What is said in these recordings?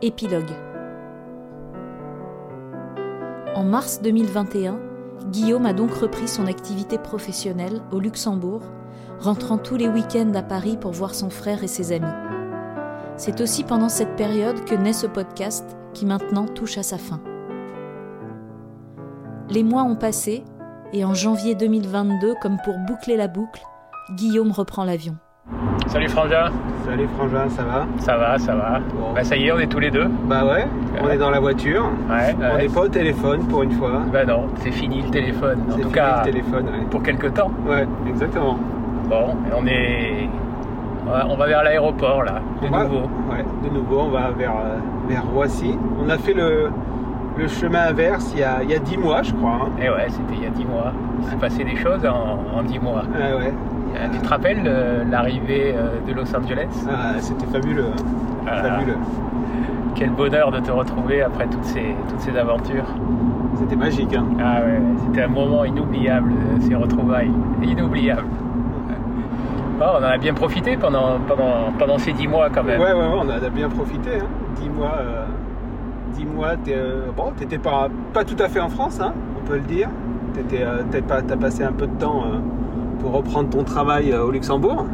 Épilogue. En mars 2021, Guillaume a donc repris son activité professionnelle au Luxembourg, rentrant tous les week-ends à Paris pour voir son frère et ses amis. C'est aussi pendant cette période que naît ce podcast qui maintenant touche à sa fin. Les mois ont passé et en janvier 2022, comme pour boucler la boucle, Guillaume reprend l'avion. Salut Frangin. Salut Frangin, ça va? Ça va, ça va. Bon. Bah ça y est, on est tous les deux. Bah ouais, on est dans la voiture. Ouais. On ouais. n'est pas au téléphone pour une fois. Bah non, c'est fini le téléphone. En tout fini cas, le téléphone, pour quelques temps. Ouais, exactement. Bon, on est, on va vers l'aéroport là, de On va- nouveau. Ouais, de nouveau, on va vers, euh, vers Roissy. On a fait le, le chemin inverse il y a, il y a 10 mois, je crois. hein. Et ouais, c'était il y a 10 mois. Il s'est passé des choses en, en 10 mois. Ah ouais, tu te rappelles euh, l'arrivée euh, de Los Angeles? Ah, c'était fabuleux. hein. Voilà. Fabuleux. Quel bonheur de te retrouver après toutes ces, toutes ces aventures. C'était magique. hein. Ah ouais, c'était un moment inoubliable, euh, ces retrouvailles. Inoubliable. Bon, on en a bien profité pendant, pendant, pendant ces 10 mois quand même. Ouais, ouais, ouais, on a bien profité. Hein. 10 mois, euh, 10 mois euh, bon, t'étais pas, pas tout à fait en France, hein, on peut le dire. T'étais, euh, t'as pas, t'as passé un peu de temps euh, pour reprendre ton travail euh, au Luxembourg.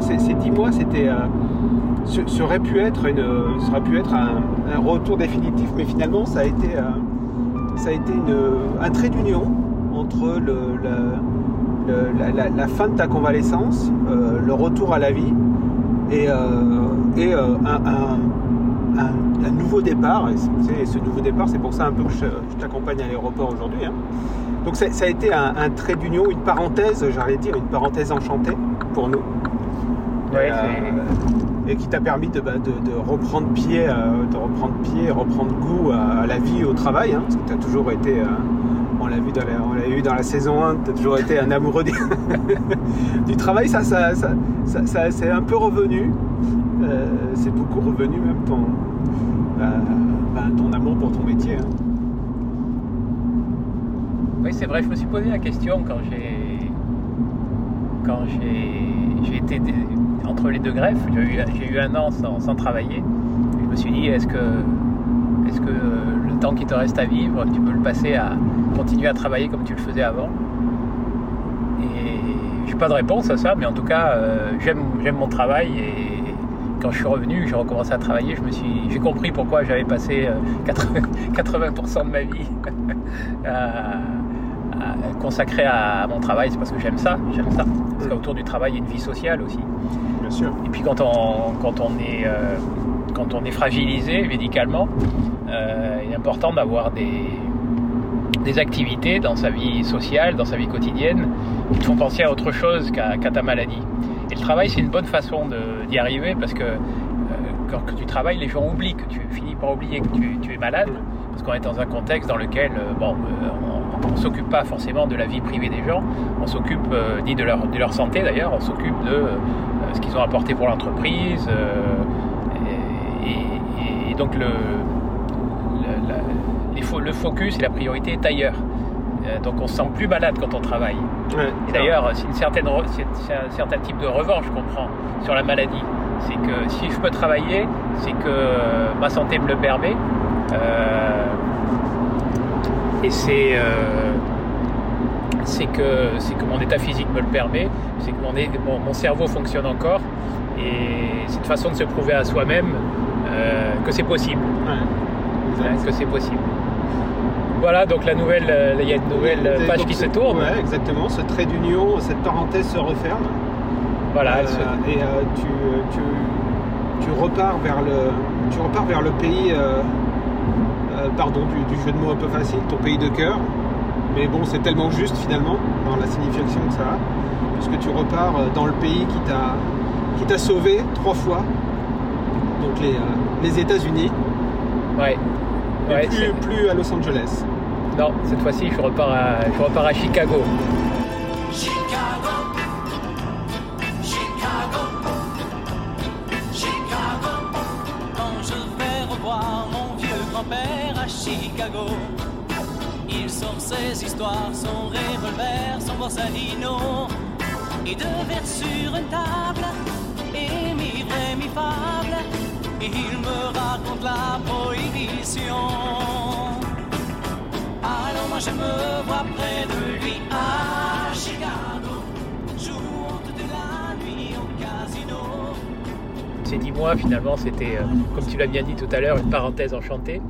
Ces, 10 mois, c'était, euh, aurait pu être, aurait pu être un, retour définitif, mais finalement, ça a été, euh, ça a été un trait d'union entre la, fin de ta convalescence, euh, le retour à la vie et, euh, et euh, un, un- un- un nouveau départ. Et ce nouveau départ, c'est pour ça un peu que je, je t'accompagne à l'aéroport aujourd'hui. hein. Donc ça, ça a été un, trait d'union, une parenthèse, j'allais dire, une parenthèse enchantée pour nous. Ouais, Et, c'est- et qui t'a permis de, bah, de- de reprendre pied, euh, de reprendre pied, reprendre goût à, à la vie et au travail, hein, parce que tu as toujours été, euh, on l'a vu dans la, on l'a vu dans la saison 1, tu as toujours été un amoureux du, du travail, ça, ça, ça, ça- ça- c'est un peu revenu, Euh, c'est beaucoup revenu même ton, bah, bah, ton amour pour ton métier. hein. Oui, c'est vrai, je me suis posé la question quand j'ai quand j'ai été entre les deux greffes, j'ai eu, eu un an sans, travailler. Je me suis dit, est-ce que, est-ce que euh, le temps qui te reste à vivre, tu peux le passer à continuer à travailler comme tu le faisais avant? Et j'ai pas de réponse à ça, mais en tout cas, euh, j'aime mon travail et quand je suis revenu, j'ai recommencé à travailler, je me suis, j'ai compris pourquoi j'avais passé euh, 80, 80% de ma vie à, à- consacrée à mon travail, c'est parce que j'aime ça, j'aime ça. Parce qu'autour du travail, il y a une vie sociale aussi. Bien sûr. Et puis quand on, quand on, est, euh, quand on est fragilisé médicalement, euh, il est important d'avoir des, des activités dans sa vie sociale, dans sa vie quotidienne, qui te font penser à autre chose qu'à qu'à ta maladie. Et le travail, c'est une bonne façon d'y arriver parce que euh, quand tu travailles, les gens oublient que tu finis par oublier que tu, es malade, parce qu'on est dans un contexte dans lequel euh, bon, euh, on ne s'occupe pas forcément de la vie privée des gens, on s'occupe ni de leur, de leur santé d'ailleurs, on s'occupe de ce qu'ils ont apporté pour l'entreprise. et, donc le, le focus et la priorité est ailleurs. Euh, donc on se sent plus malade quand on travaille. Ouais, Et d'ailleurs, c'est un certain type de revanche qu'on prend sur la maladie. C'est que si je peux travailler, c'est que ma santé me le permet. Euh, et c'est euh, c'est que, c'est que mon état physique me le permet, c'est que mon, é- mon, mon cerveau fonctionne encore. Et c'est une façon de se prouver à soi-même euh, que c'est possible. ouais. hein, que c'est possible. Voilà, donc la nouvelle, euh, il y a une nouvelle euh, page qui se tourne. Ouais, exactement. Ce trait d'union, cette parenthèse se referme. Voilà, Euh, elle se- et tu, tu, tu repars vers le, tu repars vers le pays, pardon du, du jeu de mots un peu facile, ton pays de cœur. Mais bon, c'est tellement juste finalement dans la signification que ça a, puisque tu repars dans le pays qui t'a, qui t'a sauvé trois fois. Donc les, euh, les États-Unis, ouais. Ouais, plus, à Los Angeles. Non, cette fois-ci, je repars à, je repars à Chicago. Chicago, Chicago, Chicago. Quand je vais revoir mon vieux grand-père à Chicago, il sort ses histoires, son revolver, son borsalino. Et deux verres sur une table, et mi vrai, mi fable. Et il me raconte la prohibition. Alors moi je me vois près de lui à Chicago. Joue toute la nuit au casino. Ces dix mois, finalement, c'était, euh, comme tu l'as bien dit tout à l'heure, une parenthèse enchantée.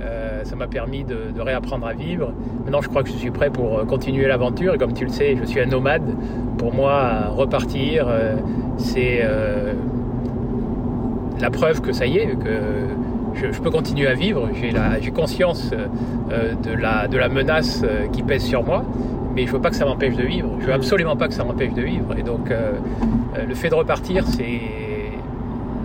Euh, ça m'a permis de, de réapprendre à vivre. Maintenant, je crois que je suis prêt pour euh, continuer l'aventure. Et comme tu le sais, je suis un nomade. Pour moi, repartir, c'est la preuve que ça y est, que je, je peux continuer à vivre. J'ai conscience euh, de, la, de la menace euh, qui pèse sur moi. Mais je veux pas que ça m'empêche de vivre. Je veux absolument pas que ça m'empêche de vivre. Et donc, euh, euh, le fait de repartir,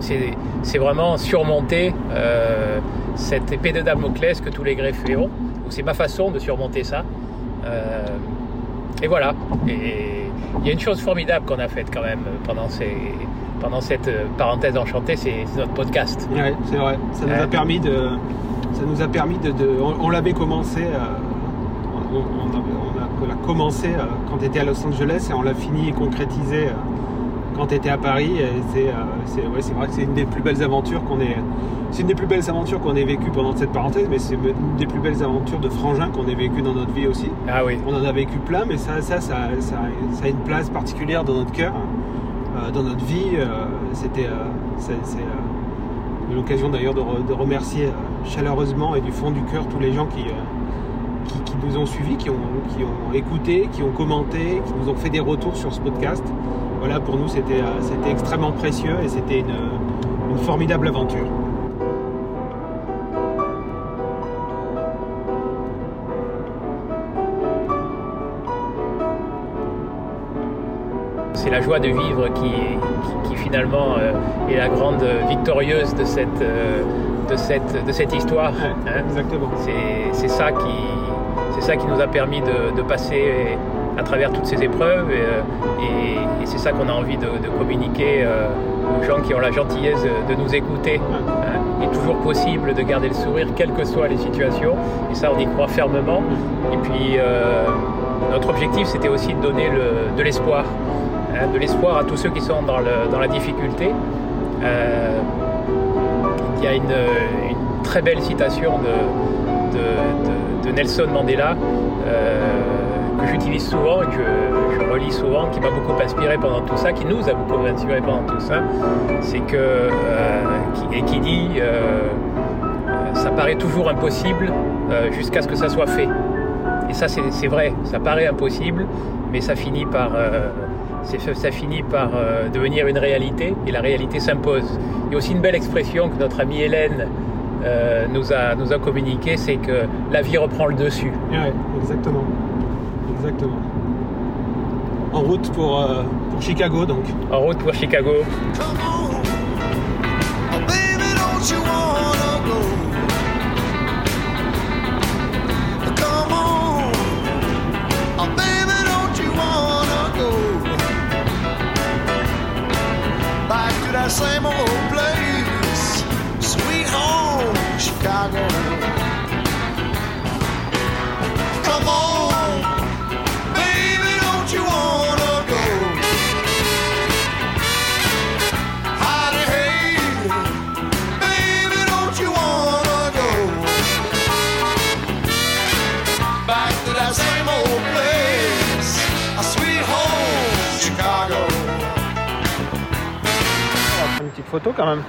c'est vraiment surmonter euh, cette épée de Damoclès que tous les greffés ont. C'est ma façon de surmonter ça. Euh, et voilà. Et il y a une chose formidable qu'on a faite quand même pendant, ces, pendant cette euh, parenthèse enchantée, c'est notre podcast. Ouais, c'est vrai. Ça nous a permis de. Ça nous a permis de. de- on on l'avait commencé. euh, on, on on a, commencé euh, quand tu étais à Los Angeles et on l'a fini et concrétisé quand tu étais à Paris. C'est, ouais, vrai que c'est une des plus belles aventures qu'on ait. C'est une des plus belles aventures qu'on ait vécues pendant cette parenthèse, mais c'est une des plus belles aventures de frangin qu'on ait vécues dans notre vie aussi. Ah oui. On en a vécu plein, mais ça, ça, ça, ça, ça a une place particulière dans notre cœur, dans notre vie. euh, C'était, euh, euh, l'occasion d'ailleurs de, re- de remercier euh, chaleureusement et du fond du cœur tous les gens qui, euh, nous ont suivis, qui ont, écouté, qui ont commenté, qui nous ont fait des retours sur ce podcast. Voilà, pour nous, c'était, euh, extrêmement précieux et c'était une formidable aventure. C'est la joie de vivre qui, qui, qui finalement euh, est la grande victorieuse de cette, de cette, de cette histoire. Ouais, hein. exactement. C'est ça, qui, c'est ça qui nous a permis de, de passer à travers toutes ces épreuves et, euh, et- et c'est ça qu'on a envie de, de communiquer euh, aux gens qui ont la gentillesse de, nous écouter. hein. Il est toujours possible de garder le sourire quelles que soient les situations et ça on y croit fermement. Et puis euh, notre objectif c'était aussi de donner le- de l'espoir, de l'espoir à tous ceux qui sont dans, la difficulté. Euh, il y a une, très belle citation de, Nelson Mandela euh, que j'utilise souvent et que je, relis souvent, qui m'a beaucoup inspiré pendant tout ça, qui nous a beaucoup inspiré pendant tout ça, c'est que euh, et qui dit euh, euh, ça paraît toujours impossible euh, jusqu'à ce que ça soit fait. Et ça c'est vrai, ça paraît impossible, mais ça finit par euh, ça finit par euh, devenir une réalité et la réalité s'impose. Il y a aussi une belle expression que notre amie Hélène euh, nous, a, nous a communiquée, c'est que la vie reprend le dessus. Ouais, exactement. Exactement. En route pour, euh, pour Chicago, donc. En route pour Chicago. Come on. Oh, baby, don't you wanna go? Same old place. Sweet home, Chicago. Come on. Petite photo quand même.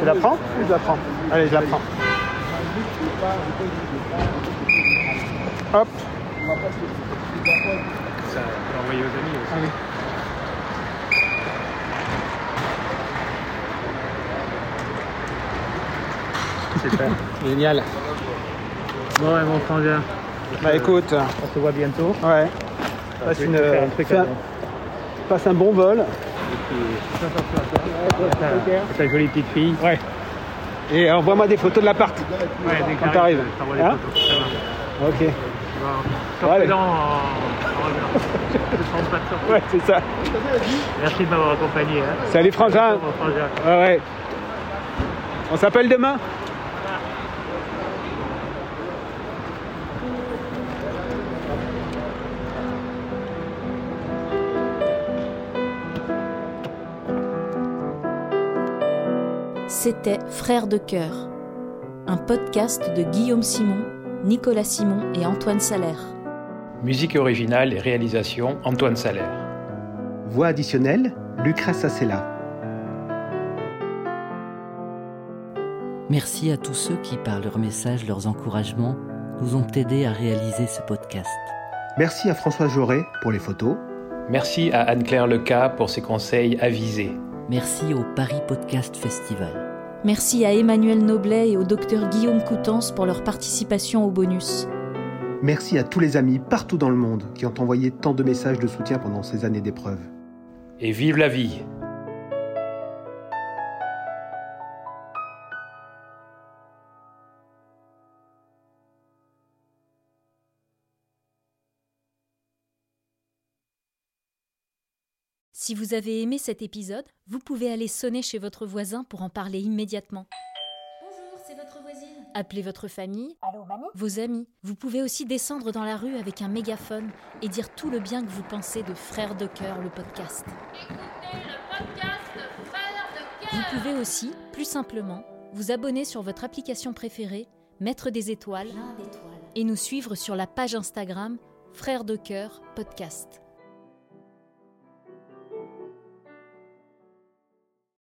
Tu la prends ou je la prends Allez, je la prends. Hop. Ça peut envoyer aux amis aussi. Allez. Super. Génial. Bon, et mon frangin, Bah écoute, on se voit bientôt. ouais. Passe, une, fais un, passe un bon vol. Ta jolie petite fille. Ouais. Et envoie-moi des photos de l'appart. Ouais, dès Quand t'arrives. Hein. Ok. Bon, Ouais, en, c'est ça. Merci de m'avoir accompagné. Hein. Salut Frangin. Mon frangin. Ouais, ouais. On s'appelle demain? C'était Frères de cœur, un podcast de Guillaume Simon, Nicolas Simon et Antoine Salaire. Musique originale et réalisation Antoine Salaire. Voix additionnelle, Lucrèce Assela. Merci à tous ceux qui, par leurs messages, leurs encouragements, nous ont aidés à réaliser ce podcast. Merci à François Jauré pour les photos. Merci à Anne-Claire Leca pour ses conseils avisés. Merci au Paris Podcast Festival. Merci à Emmanuel Noblet et au docteur Guillaume Coutances pour leur participation au bonus. Merci à tous les amis partout dans le monde qui ont envoyé tant de messages de soutien pendant ces années d'épreuve. Et vive la vie Si vous avez aimé cet épisode, vous pouvez aller sonner chez votre voisin pour en parler immédiatement. Bonjour, c'est votre voisine. Appelez votre famille, Allô, mamie? Vos amis. Vous pouvez aussi descendre dans la rue avec un mégaphone et dire tout le bien que vous pensez de Frères de cœur, le podcast. Écoutez le podcast Frères de cœur. Vous pouvez aussi, plus simplement, vous abonner sur votre application préférée, mettre des étoiles Plein d'étoiles. et nous suivre sur la page Instagram Frères de cœur podcast.